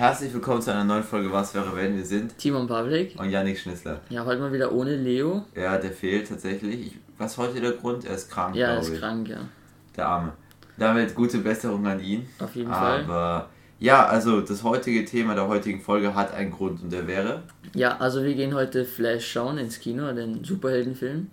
Herzlich willkommen zu einer neuen Folge Was wäre wenn wir sind Timon Pavlik und Yannick Schnissler. Ja, heute mal wieder ohne Leo. Ja, der fehlt tatsächlich. Ich, was heute der Grund? Er ist krank, Ja, er ist ich. krank, ja. Der Arme. Damit gute Besserung an ihn. Auf jeden Fall. Aber ja, also das heutige Thema der heutigen Folge hat einen Grund und der wäre. Ja, also wir gehen heute Flash schauen ins Kino, den Superheldenfilm.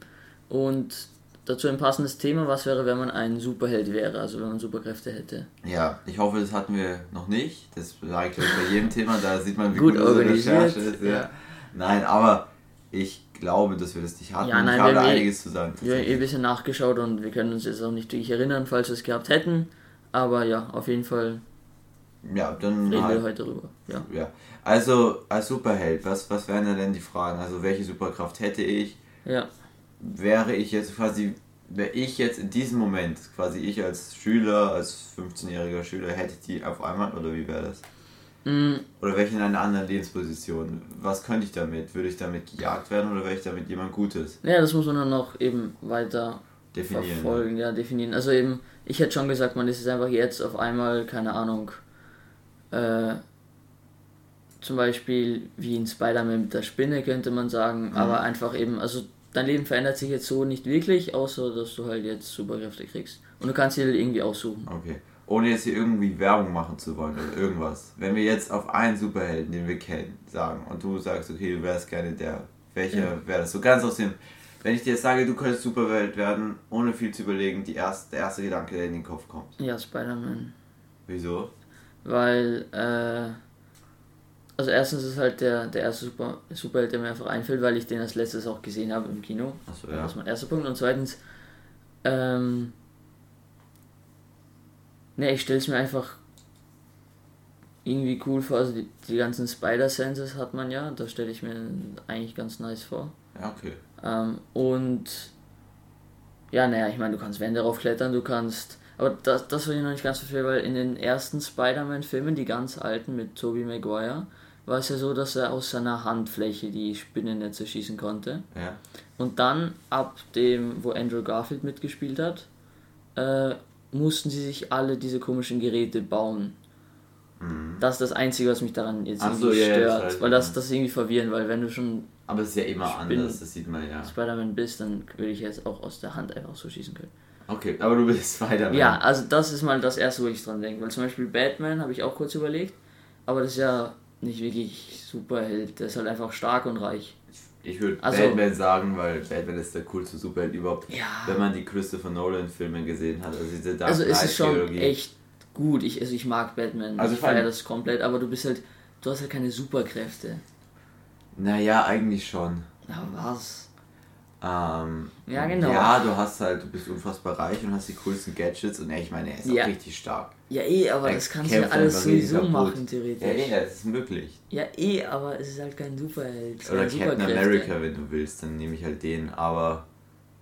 Und dazu ein passendes Thema, was wäre, wenn man ein Superheld wäre, also wenn man Superkräfte hätte. Ja, ich hoffe, das hatten wir noch nicht. Das sage ich glaube bei jedem Thema, da sieht man, wie Gut gut, unsere Recherche ist. Ja. ja. Nein, aber ich glaube, dass wir das nicht hatten. Ja, nein, ich habe wir da haben eh- einiges zu sagen. Wir haben eh ein bisschen nachgeschaut und wir können uns jetzt auch nicht wirklich erinnern, falls wir es gehabt hätten. Aber ja, auf jeden Fall Ja, dann reden halt. wir heute drüber. Ja. Ja, also als Superheld, was, was wären da denn die Fragen? Also welche Superkraft hätte ich? Ja. Wäre ich jetzt quasi, wäre ich jetzt in diesem Moment, quasi ich als Schüler, als 15-jähriger Schüler, hätte ich die auf einmal oder wie wäre das? Mm, Oder wäre ich in einer anderen Lebensposition? Was könnte ich damit? Würde ich damit gejagt werden oder wäre ich damit jemand Gutes? ja, das muss man dann noch eben weiter Definieren. ne? verfolgen, ja, definieren. Also eben, ich hätte schon gesagt, man ist es einfach jetzt auf einmal, keine Ahnung, äh, zum Beispiel wie in Spider-Man mit der Spinne könnte man sagen, Mhm. aber einfach eben, also dein Leben verändert sich jetzt so nicht wirklich, außer dass du halt jetzt Superkräfte kriegst. Und du kannst dir irgendwie aussuchen. Okay. Ohne jetzt hier irgendwie Werbung machen zu wollen oder irgendwas. Wenn wir jetzt auf einen Superhelden, den wir kennen, sagen und du sagst, okay, du wärst gerne der, welcher Ja. wäre das? So ganz aus dem, wenn ich dir jetzt sage, du könntest Superheld werden, ohne viel zu überlegen, die erste, der erste Gedanke, der in den Kopf kommt. Ja, Spider-Man. Wieso? Weil, äh, also erstens ist halt der, der erste Super, Superheld, der mir einfach einfällt, weil ich den als letztes auch gesehen habe im Kino. Achso, Das ja. ist mein erster Punkt. Und zweitens, ähm, ne, ich stelle es mir einfach irgendwie cool vor. Also die, die ganzen Spider-Senses hat man ja, da stelle ich mir eigentlich ganz nice vor. Ja, okay. Ähm, und ja, naja, ich meine, du kannst Wände raufklettern, du kannst. Aber das, das will ich noch nicht ganz verstehen, weil in den ersten Spider-Man-Filmen, die ganz alten mit Tobey Maguire, war es ja so, dass er aus seiner Handfläche die Spinnennetze schießen konnte. Ja. Und dann, ab dem, wo Andrew Garfield mitgespielt hat, äh, mussten sie sich alle diese komischen Geräte bauen. Das ist das Einzige, was mich daran jetzt Mhm. Ach so, irgendwie ja, ja, stört. das heißt, weil das, ja. das ist irgendwie verwirrend, weil wenn du schon Aber es ist ja immer bin- anders, das sieht man ja. Spider-Man bist, dann würde ich jetzt auch aus der Hand einfach so schießen können. Okay, aber du bist Spider-Man. Ja, also das ist mal das Erste, wo ich dran denke. Weil zum Beispiel Batman habe ich auch kurz überlegt, aber das ist ja nicht wirklich Superheld. Der ist halt einfach stark und reich. Ich würde Also- Batman sagen, weil Batman ist der coolste Superheld überhaupt. Ja. Wenn man die Christopher Nolan-Filme gesehen hat, also diese Dark Also es ist schon Knight-Trilogie. echt gut. Ich, also ich mag Batman. Also ich feiere das komplett, aber du bist halt, du hast halt keine Superkräfte. Naja, eigentlich schon. Na was? Ähm, Ja, genau. Ja, du hast halt, du bist unfassbar reich und hast die coolsten Gadgets und ey, ich meine, er ist Ja. auch richtig stark. Ja eh, aber Er das kannst du ja alles sowieso machen, Ja, theoretisch. eh, das ist möglich. Ja eh, aber es ist halt kein Superheld. Oder Captain. America, wenn du willst, dann nehme ich halt den, aber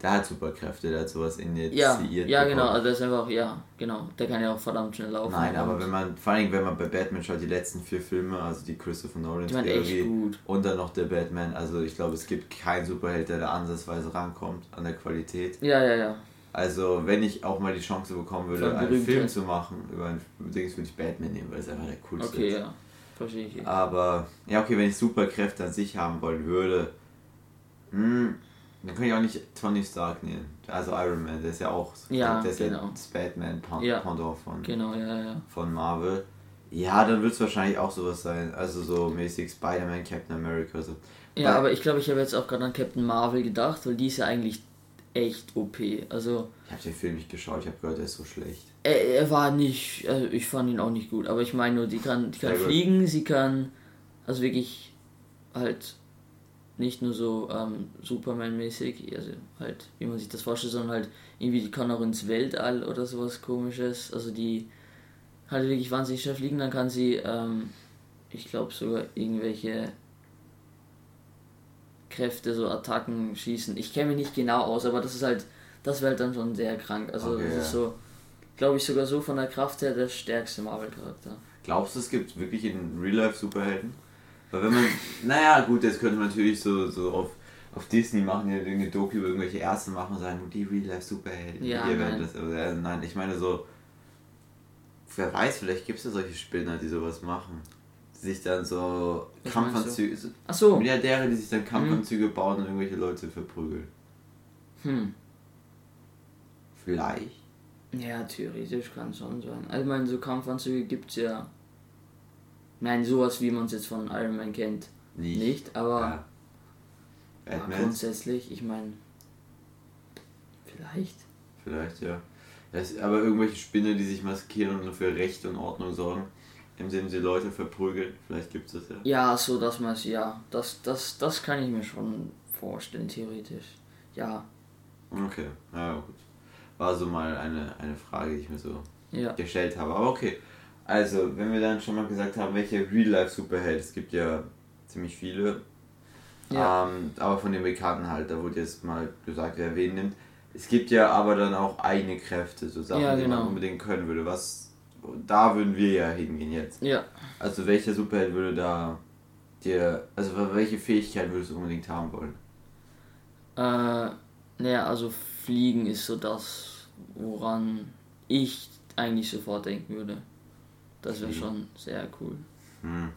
der hat Superkräfte, der hat sowas initiiert. Ja, ja genau, also der ist einfach, ja, genau. Der kann ja auch verdammt schnell laufen. Nein, aber wenn man, vor allem wenn man bei Batman schaut, die letzten vier Filme, also die Christopher Nolan Trilogie und dann noch der Batman, also ich glaube, es gibt keinen Superheld, der da ansatzweise rankommt an der Qualität. Ja, ja, ja. Also wenn ich auch mal die Chance bekommen würde, einen. Film zu machen über ein Dings, würde ich Batman nehmen, weil es einfach der coolste Okay, ist. ja. Verstehe ich. Aber, ja okay, wenn ich Superkräfte an sich haben wollen würde, hm, dann kann ich auch nicht Tony Stark nehmen. Also Iron Man, der ist ja auch Ja, der ist genau. ja Batman Ja. Pendant von, Genau, ja, ja. von Marvel. Ja, dann wird es wahrscheinlich auch sowas sein. Also so mäßig Spider-Man, Captain America. So. Ja, Weil- aber ich glaube, ich habe jetzt auch gerade an Captain Marvel gedacht, weil die ist ja eigentlich echt OP. Also, Ich habe den Film nicht geschaut, ich habe gehört, der ist so schlecht. er, er war nicht, also ich fand ihn auch nicht gut, aber ich meine nur, die kann, die kann Sehr gut. fliegen, sie kann, also wirklich halt nicht nur so ähm, Superman-mäßig, also halt, wie man sich das vorstellt, sondern halt irgendwie, die kann auch ins Weltall oder sowas komisches, also die halt wirklich wahnsinnig schnell fliegen, dann kann sie, ähm, ich glaube sogar irgendwelche Kräfte, so Attacken schießen. Ich kenne mich nicht genau aus, aber das ist halt, das wäre halt dann schon sehr krank. Also Okay, das ist so, glaube ich, sogar so von der Kraft her der stärkste Marvel-Charakter. Glaubst du, es gibt wirklich in Real Life Superhelden? Weil wenn man, naja gut, jetzt könnte man natürlich so, so auf, auf Disney machen, ja irgendeine Doku über irgendwelche Ärzte machen und sagen, die Real Life Superhelden, Ja, ihr werdet nein. das, aber, äh, nein, ich meine so, wer weiß, vielleicht gibt es ja solche Spinner, die sowas machen. sich dann so Was Kampfanzüge. Ach so. Milliardäre, die sich dann Kampfanzüge bauen und irgendwelche Leute verprügeln. Hm. Vielleicht. Ja, theoretisch kann es schon sein. Also, ich meine, so Kampfanzüge gibt's ja. Nein, sowas wie man es jetzt von Iron Man kennt. Nicht. Nicht, aber Ja. grundsätzlich, ich meine. Vielleicht. Vielleicht, ja. Das, aber irgendwelche Spinner, die sich maskieren und für Recht und Ordnung sorgen, indem sie Leute verprügeln, vielleicht gibt es das ja. Ja, so dass man es, ja, das, das, das kann ich mir schon vorstellen, theoretisch. Ja, Okay, ja gut. War so mal eine, eine Frage, die ich mir so ja. gestellt habe. Aber okay. Also, wenn wir dann schon mal gesagt haben, welche Real-Life-Superhelden, es gibt ja ziemlich viele. Ja. Ähm, aber von den Bekannten halt, da wurde jetzt mal gesagt, wer wen nimmt. Es gibt ja aber dann auch eigene Kräfte, so Sachen, Ja, die man genau. unbedingt können würde. Was, da würden wir ja hingehen jetzt. Ja. Also welcher Superheld würde da dir, also welche Fähigkeit würdest du unbedingt haben wollen? Äh, naja, also Fliegen ist so das, woran ich eigentlich sofort denken würde. Das wäre Fliegen. schon sehr cool. Hm.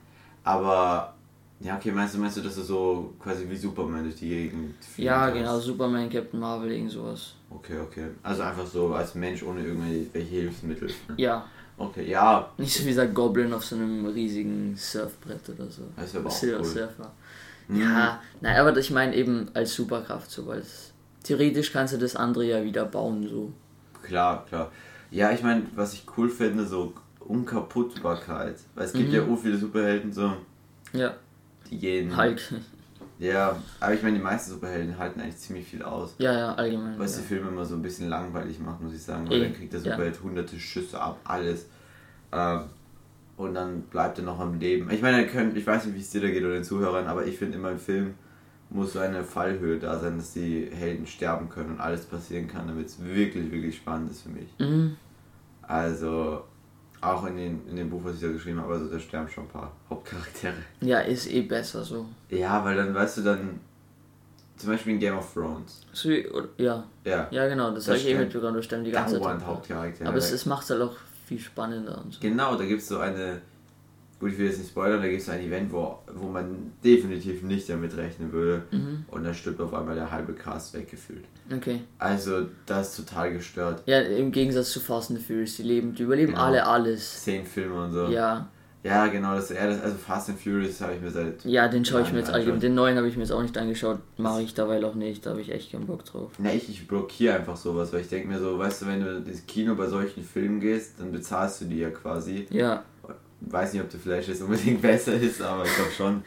Aber, ja okay, meinst du, meinst du, dass du so quasi wie Superman durch die Gegend Ja, genau, Superman, Captain Marvel, irgend sowas. Okay, okay. Also einfach so als Mensch ohne irgendwelche Hilfsmittel. Ja, Okay, ja, nicht so wie dieser Goblin auf so einem riesigen Surfbrett oder so. das ist aber auch Silver cool. Surfer. Mhm. Ja, nein, aber ich meine eben als Superkraft so, weil es, theoretisch kannst du das andere ja wieder bauen, so. Klar, klar. Ja, ich meine, was ich cool finde, so Unkaputtbarkeit. Weil es gibt Mhm. ja auch viele Superhelden, so, Ja, die gehen. Hulk. Ja, aber ich meine, die meisten Superhelden halten eigentlich ziemlich viel aus. Ja, ja, allgemein. Was ja. die Filme immer so ein bisschen langweilig macht, muss ich sagen. Weil Eh, dann kriegt der ja. Superheld hunderte Schüsse ab, alles. Ähm, und dann bleibt er noch am Leben. Ich meine, er könnte, ich weiß nicht, wie es dir da geht oder den Zuhörern, aber ich finde immer im Film muss so eine Fallhöhe da sein, dass die Helden sterben können und alles passieren kann, damit es wirklich, wirklich spannend ist für mich. Mhm. Also, auch in, den, in dem Buch, was ich da geschrieben habe, also da sterben schon ein paar Hauptcharaktere. Ja, ist eh besser so. Ja, weil dann weißt du dann, zum Beispiel in Game of Thrones. oder- ja, Ja, ja genau, das, Das habe ich eh mitbekommen, da stimmt die ganze Zeit. Hauptcharaktere. Aber es, es macht halt auch viel spannender und so. Genau, da gibt es so eine, gut, ich will jetzt nicht spoilern, da gibt es ein Event, wo, wo man definitiv nicht damit rechnen würde. Mhm. Und dann stirbt auf einmal der halbe Cast weggefühlt. Okay. Also, das ist total gestört. Ja, im Gegensatz zu Fast and Furious, die leben, die überleben Genau. alle alles. Zehn Filme und so. Ja, Ja, genau, das, ja, das also Fast and Furious habe ich mir seit. ja, den schaue ich mir jetzt allgemein. Den neuen habe ich mir jetzt auch nicht angeschaut, mache ich dabei auch nicht, da habe ich echt keinen Bock drauf. Na, ich, ich blockiere einfach sowas, weil ich denke mir so, weißt du, wenn du ins Kino bei solchen Filmen gehst, dann bezahlst du die ja quasi. Ja, Weiß nicht, ob der Flash jetzt unbedingt besser ist, aber ich glaube schon.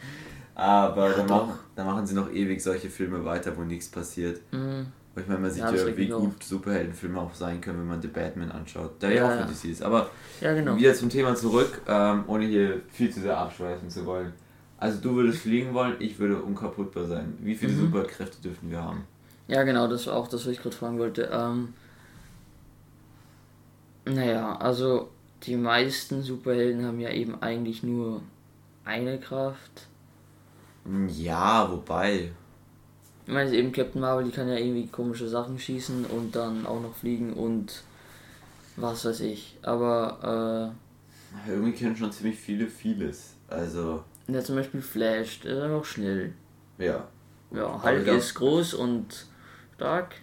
Aber dann, doch. machen, dann machen sie noch ewig solche Filme weiter, wo nichts passiert. mhm. Ich meine, man sieht Ja, ja, wie mich gut Superheldenfilme auch sein können, wenn man The Batman anschaut, der Ja, ja auch ja. für DC ist. Aber ja genau. wieder zum Thema zurück, ähm, ohne hier viel zu sehr abschweifen zu wollen. Also du würdest fliegen wollen, ich würde unkaputtbar sein. Wie viele Mhm. Superkräfte dürfen wir haben? Ja, genau, das war auch das, was ich gerade fragen wollte. Ähm, naja, also die meisten Superhelden haben ja eben eigentlich nur eine Kraft. Hm, Ja, wobei. Ich meine, eben Captain Marvel, die kann ja irgendwie komische Sachen schießen und dann auch noch fliegen und was weiß ich. Aber, Irgendwie können schon ziemlich viele vieles. Also, äh, ja, zum Beispiel Flash, der ist einfach schnell. ja. Ja, Hulk ist groß und stark.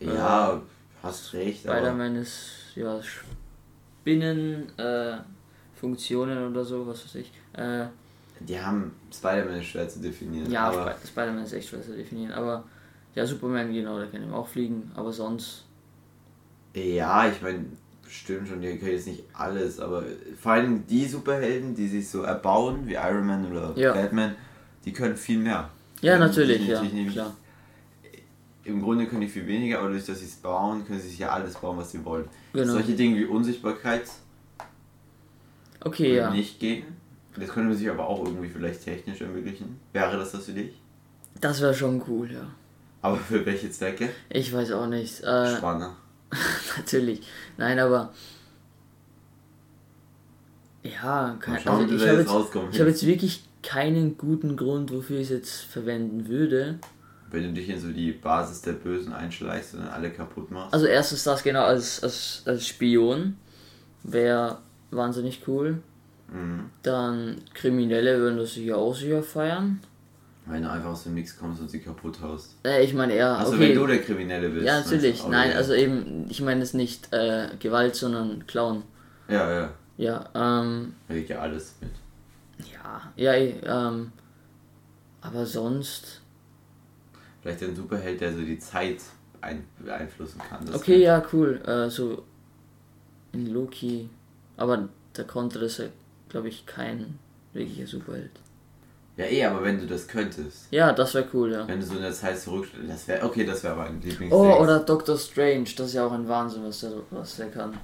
Ja, hast recht, aber Spider-Man ist, ja, Spinnen, äh, oder so, was weiß ich. Äh, die haben Spider-Man schwer zu definieren. Ja, aber Sp- Spider-Man ist echt schwer zu definieren, aber ja, Superman, genau, der kann eben auch fliegen, aber sonst, ja, ich meine, stimmt schon, die können jetzt nicht alles, aber vor allem die Superhelden, die sich so erbauen, wie Iron Man oder Ja. Batman, die können viel mehr. ja, natürlich, die- ja, klar. Im Grunde können die viel weniger, aber durch dass sie es bauen, können sie sich ja alles bauen, was sie wollen. Genau. Solche Dinge wie Unsichtbarkeit Okay, ja, nicht gehen. Das könnte man sich aber auch irgendwie vielleicht technisch ermöglichen. Wäre das das für dich? das wäre schon cool, ja. Aber für welche Zwecke? Ich weiß auch nicht, äh, Spannend. natürlich, nein, aber ja, kein, schauen, also ich habe jetzt habe jetzt wirklich keinen guten Grund, wofür ich es jetzt verwenden würde. Wenn du dich in so die Basis der Bösen einschleichst und dann alle kaputt machst. Also erstens das genau als, als, als Spion wäre wahnsinnig cool. Mhm. Dann Kriminelle würden das sicher auch sicher feiern. Wenn du einfach aus dem Nix kommst und sie kaputt haust. Äh, ich meine eher. Also okay. wenn du der Kriminelle bist. Ja, natürlich. dann- Nein, also eben, ich meine es nicht äh, Gewalt, sondern Clown. Ja, ja. Ja, ähm, Da geht ja alles mit. ja, ja, ähm, aber sonst. Vielleicht ein Superheld, der so die Zeit ein beeinflussen kann. Das Okay, ja, cool. Äh, so in Loki. Aber da konnte das ja, glaube ich, kein wirklicher Superheld. Ja, eh, aber wenn du das könntest. Ja, das wäre cool, ja. Wenn du so in der Zeit zurück... Das wäre... Okay, das wäre mein Lieblings. Oh, oder Doctor Strange, das ist ja auch ein Wahnsinn, was der, was der kann.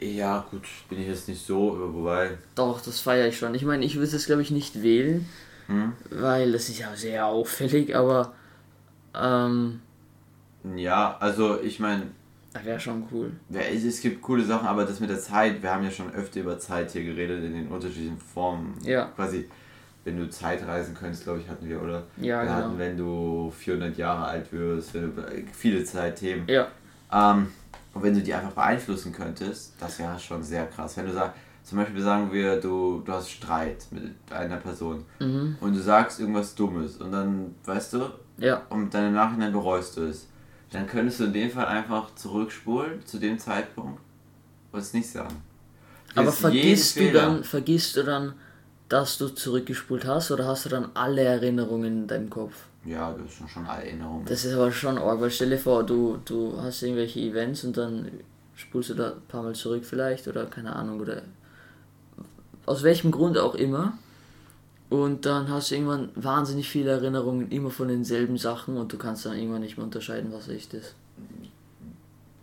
Ja, gut, bin ich jetzt nicht so, wobei... Doch, das feiere ich schon. Ich meine, ich würde es glaube ich nicht wählen, Hm? weil das ist ja sehr auffällig, aber ähm, Ja, also ich meine, wäre schon cool. es gibt coole Sachen, aber das mit der Zeit, wir haben ja schon öfter über Zeit hier geredet in den unterschiedlichen Formen. Ja. Quasi, wenn du Zeitreisen könntest, glaube ich, hatten wir, oder? Ja, wir genau. hatten, wenn du 400 Jahre alt wirst, wenn du, viele Zeitthemen. Ja, Ähm, und wenn du die einfach beeinflussen könntest, das wäre schon sehr krass. Wenn du sagst, zum Beispiel sagen wir, du, du hast Streit mit einer Person mhm. und du sagst irgendwas Dummes und dann, weißt du, ja, und dann im Nachhinein bereust du es, dann könntest du in dem Fall einfach zurückspulen zu dem Zeitpunkt und es nicht sagen. Du aber vergisst du Fehler- dann, vergisst du dann, dass du zurückgespult hast oder hast du dann alle Erinnerungen in deinem Kopf? Ja, das schon, schon alle Erinnerungen. Das ist aber schon arg, weil stell dir vor, du, du hast irgendwelche Events und dann spulst du da ein paar Mal zurück vielleicht oder keine Ahnung oder aus welchem Grund auch immer. Und dann hast du irgendwann wahnsinnig viele Erinnerungen immer von denselben Sachen und du kannst dann irgendwann nicht mehr unterscheiden, was echt ist.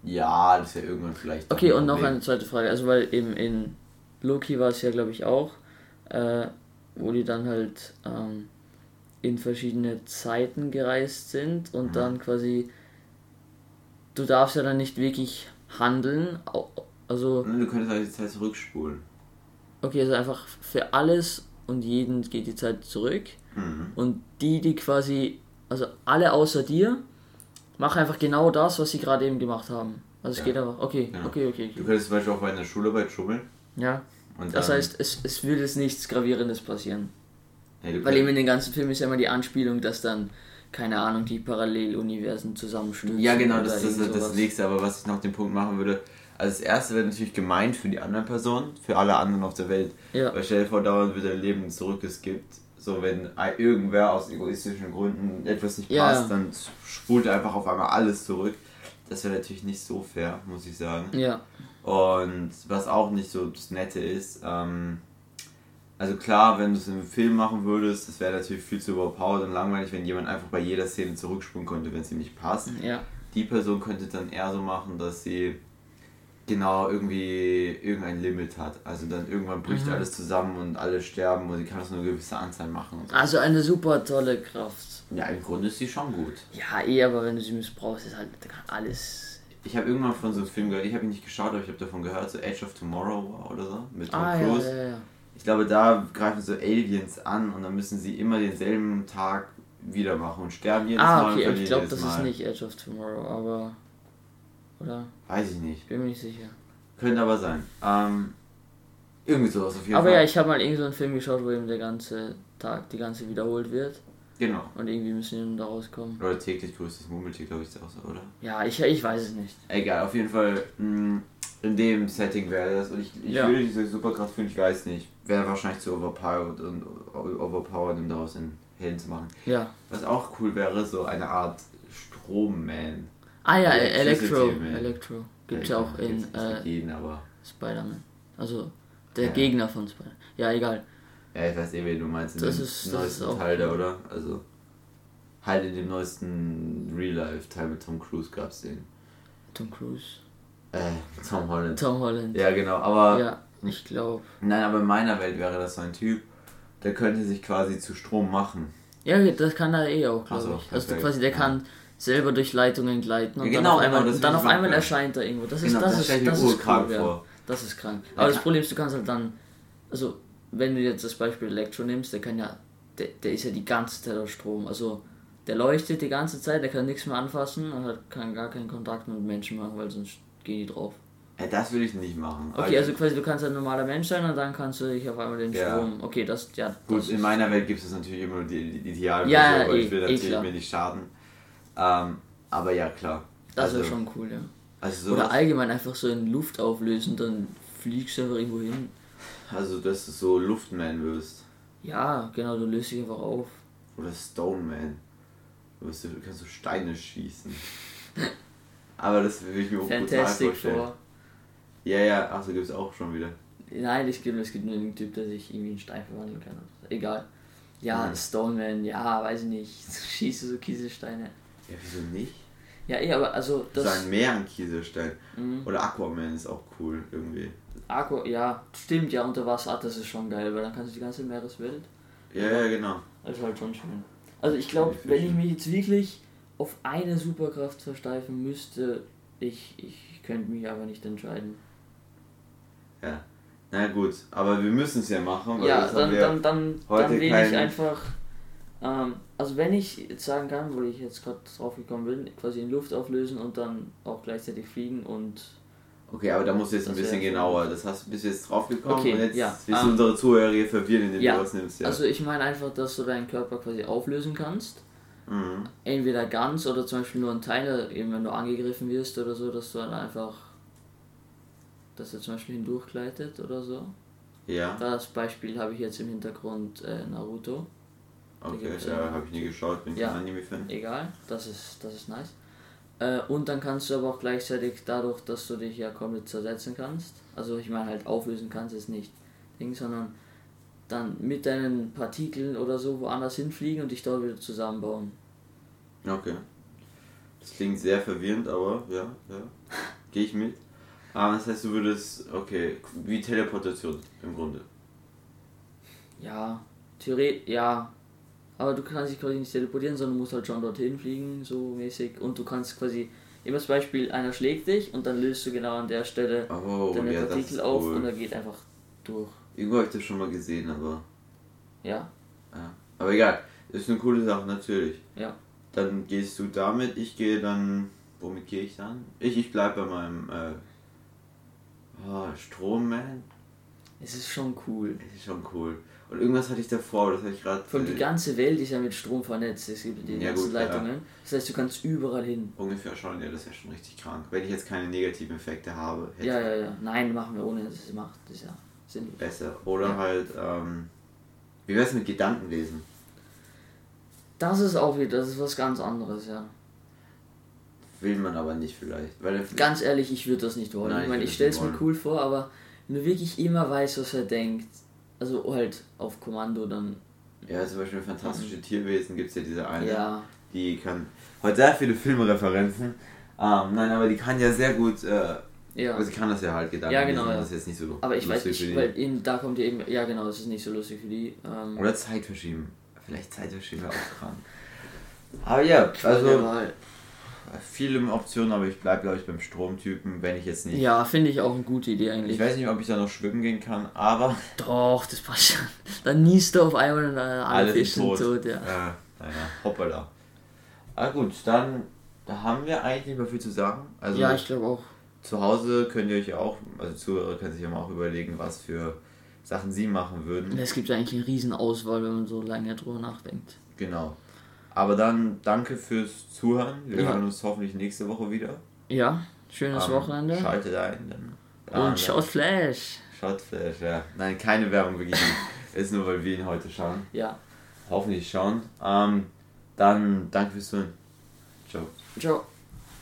ja, das ist ja irgendwann vielleicht. Okay, und noch eine zweite Frage. Also, weil eben in Loki war es ja, glaube ich, auch, äh, wo die dann halt ähm, in verschiedene Zeiten gereist sind und dann quasi, du darfst ja dann nicht wirklich handeln. Also, Du könntest halt die Zeit zurückspulen. okay, also einfach für alles und jeden geht die Zeit zurück. Mhm. Und die, die quasi, also alle außer dir, machen einfach genau das, was sie gerade eben gemacht haben. Also es Ja. geht einfach, okay, Genau. okay, okay, Du okay. könntest zum Beispiel auch bei einer Schularbeit schummeln. Ja, Und das heißt, es, es würde jetzt nichts Gravierendes passieren. ja, du Weil eben in den ganzen Filmen ist ja immer die Anspielung, dass dann, keine Ahnung, die Paralleluniversen zusammenstürzen. Ja, genau, das ist das, das nächste, aber was ich noch den Punkt machen würde, also das erste wäre natürlich gemeint für die anderen Personen, für alle anderen auf der Welt. Ja. Weil stell dir vor, dauernd wird dein Leben zurückgeskippt. So, wenn irgendwer aus egoistischen Gründen etwas nicht Ja. passt, dann spult er einfach auf einmal alles zurück. Das wäre natürlich nicht so fair, muss ich sagen. Ja, Und was auch nicht so das Nette ist, ähm, also klar, wenn du es im Film machen würdest, das wäre natürlich viel zu überpowered und langweilig, wenn jemand einfach bei jeder Szene zurückspulen konnte, wenn es ihm nicht passt. ja, Die Person könnte dann eher so machen, dass sie genau irgendwie irgendein Limit hat. Also dann irgendwann bricht Mhm. alles zusammen und alle sterben und sie kann es nur eine gewisse Anzahl machen. So. also eine super tolle Kraft. Ja, im Grunde ist die schon gut. Ja, eh, aber wenn du sie missbrauchst, ist halt alles. Ich habe irgendwann von so einem Film gehört, ich habe ihn nicht geschaut, aber ich habe davon gehört, so Edge of Tomorrow war oder so, mit Tom Ah, ja, Cruise. ja, ja. Ich glaube, da greifen so Aliens an und dann müssen sie immer denselben Tag wieder machen und sterben jedes Mal Ah, okay, ich glaube, das ist Mal. nicht Edge of Tomorrow, aber. Oder? Weiß ich nicht. Bin mir nicht sicher. Könnte aber sein. Ähm, irgendwie sowas auf jeden Aber Fall. ja, ich habe mal irgend so einen Film geschaut, wo eben der ganze Tag, die ganze wiederholt wird. Genau. Und irgendwie müssen wir da rauskommen. Oder täglich grüßt das Murmeltier, glaube ich, ist auch so, oder? Ja, ich, ich weiß es nicht. Egal, auf jeden Fall mh, in dem Setting wäre das. Und ich, ich Ja. würde diese Superkraft fühlen, ich weiß nicht. Wäre wahrscheinlich zu overpowered und overpowered, um daraus einen Helden zu machen. Ja. Was auch cool wäre, so eine Art Stromman. Ah ja, Electricity Electro. Electro. Gibt's ja auch in äh. Spider-Man. Also der Ja. Gegner von Spider-Man. Ja, egal. Ja, ich weiß eh, wen du meinst. In Das dem ist- das ist auch Teil da, oder? Also. Halt in dem neuesten Real-Life-Teil mit Tom Cruise gab's den. Tom Cruise. Äh, Tom Holland. Tom Holland. Ja, genau, aber. Ja, ich glaube. Nein, aber in meiner Welt wäre das so ein Typ, der könnte sich quasi zu Strom machen. Ja, das kann er eh auch, glaube so, ich. Also quasi der Ja. kann selber durch Leitungen gleiten und Ja, dann genau, auf einmal, genau, das dann auf einmal erscheint er irgendwo. Das ist, Genau, das das ist, das ist urkrank cool, ja. Das ist krank. Ja, Aber das kann- Problem ist, du kannst halt dann, also wenn du jetzt das Beispiel Elektro nimmst, der kann ja, der, der ist ja die ganze Zeit auf Strom. Also der leuchtet die ganze Zeit, der kann nichts mehr anfassen und hat, kann gar keinen Kontakt mit Menschen machen, weil sonst gehen die drauf. Ja, das würde ich nicht machen. Okay, also quasi du kannst ein normaler Mensch sein und dann kannst du dich auf einmal den Ja. Strom. Okay, das ja. Gut, das in meiner Welt gibt es natürlich immer nur die, die, die Idealversion, Ja, aber eh- ich will eh natürlich klar. mir nicht schaden. Ähm, aber ja, klar. Das also, wäre schon cool, ja. Also Oder allgemein einfach so in Luft auflösen, dann fliegst du einfach irgendwo hin. also dass du so Luftman wirst. Ja, genau, du löst dich einfach auf. Oder Stoneman. Du, wirst, du kannst so Steine schießen. aber das will ich mir auch brutal Fantastic vorstellen. Four. Ja, ja, ach so gibt es auch schon wieder. Nein, es gibt, es gibt nur einen Typ, der sich irgendwie in Stein verwandeln kann. Egal. Ja, Mhm. Stoneman, ja, weiß ich nicht. Schießt du so Kieselsteine. Ja, wieso nicht? Ja, eh, aber also Das ein Meer an Kieselstein. Mhm. Oder Aquaman ist auch cool irgendwie. Aqua, ja, stimmt, ja, unter Wasser, ah, das ist schon geil, weil dann kannst du die ganze Meereswelt. Ja, ja, genau. Das ist halt schon schön. Also ich glaube, wenn ich mich jetzt wirklich auf eine Superkraft versteifen müsste, ich, ich könnte mich aber nicht entscheiden. Ja. Na gut, aber wir müssen es ja machen, weil Ja, dann, dann, dann, heute dann wähle ich einfach. Ähm, also wenn ich jetzt sagen kann, wo ich jetzt gerade drauf gekommen bin, quasi in Luft auflösen und dann auch gleichzeitig fliegen und Okay, aber da musst du jetzt ein Das bisschen genauer. Das hast du bis jetzt drauf gekommen Okay, und jetzt ja. willst du Ähm, unsere Zuhörer hier verwirren, indem ja, du was nimmst. Ja. also ich meine einfach, dass du deinen Körper quasi auflösen kannst. mhm. Entweder ganz oder zum Beispiel nur ein Teil, eben wenn du angegriffen wirst oder so, dass du dann einfach, dass er zum Beispiel hindurchgleitet oder so. Ja, Das Beispiel habe ich jetzt im Hintergrund äh, Naruto. Okay, ja, ja- habe ich nie geschaut, bin Ja. kein Anime-Fan. Egal, das ist, das ist nice. Äh, und dann kannst du aber auch gleichzeitig dadurch, dass du dich ja komplett zersetzen kannst, also ich meine halt auflösen kannst ist nicht Ding, sondern dann mit deinen Partikeln oder so woanders hinfliegen und dich dort wieder zusammenbauen. Okay. Das klingt sehr verwirrend, aber ja, ja. Gehe ich mit. Ah, das heißt, du würdest, okay, wie Teleportation im Grunde. Ja, theoretisch, ja. Aber du kannst dich quasi nicht teleportieren, sondern musst halt schon dorthin fliegen, so mäßig. Und du kannst quasi, immer das Beispiel, einer schlägt dich und dann löst du genau an der Stelle Oh, deine ja, Partikel auf und cool. er geht einfach durch. Irgendwo habe ich das schon mal gesehen, aber Ja, ja. Aber egal, ist eine coole Sache, natürlich. ja. Dann gehst du damit, ich gehe dann. Womit gehe ich dann? Ich, ich bleib bei meinem äh, oh, Stromman. Es ist schon cool. Das ist schon cool. Und irgendwas hatte ich davor, das hatte ich gerade. Vor allem die ganze Welt ist ja mit Strom vernetzt. Es gibt die Ja, ganzen gut, ja. Leitungen. Das heißt, du kannst überall hin. Ungefähr schon, ja, das ist ja schon richtig krank. Wenn ich jetzt keine negativen Effekte habe, Ja, ja, ja. Nein, machen wir ohne, dass es macht. Das ist ja sinnlos. besser. Oder Ja. halt, ähm, wie wär's mit Gedankenlesen? Das ist auch wieder, das ist was ganz anderes, ja. Will man aber nicht vielleicht. Weil Ganz ehrlich, ich würde das nicht wollen. Nein, ich ich meine, ich das stelle es mir cool vor, aber wenn du wirklich immer weißt, was er denkt, also halt auf Kommando, dann ja, zum Beispiel fantastische Tierwesen gibt es ja diese eine, ja, die kann. Heute sehr viele Filmreferenzen. Ähm, nein, aber die kann ja sehr gut. Äh, ja. Also sie kann das ja halt Gedanken Ja, genau, ja. Das ist jetzt nicht so Aber ich weiß nicht, weil eben, da kommt ja eben, ja genau, das ist nicht so lustig für die. Ähm, Oder Zeit verschieben. Vielleicht Zeit verschieben wäre auch krank. Aber ja, also. Viele Optionen, aber ich bleibe glaube ich beim Stromtypen, wenn ich jetzt nicht. Ja, finde ich auch eine gute Idee eigentlich. Ich weiß nicht, ob ich da noch schwimmen gehen kann, aber Doch, das passt schon. Dann niest du auf einmal und äh, alle Fische tot. tot, ja. Ja, naja, hoppala. Ah gut, dann da haben wir eigentlich nicht mehr viel zu sagen. Also ja, ich glaube auch. zu Hause könnt ihr euch ja auch, also Zuhörer können sich ja mal auch überlegen, was für Sachen sie machen würden. Es gibt eigentlich eine riesen Auswahl, wenn man so lange drüber nachdenkt. Genau. Aber dann danke fürs Zuhören. Wir Ja. hören uns hoffentlich nächste Woche wieder. Ja, schönes Ähm, Wochenende. Schaltet ein. Dann, Und schaut Flash. Schaut Flash, ja. Nein, keine Werbung wirklich. Ist nur, weil wir ihn heute schauen. Ja. Hoffentlich schauen. Ähm, dann danke fürs Zuhören. Ciao. Ciao.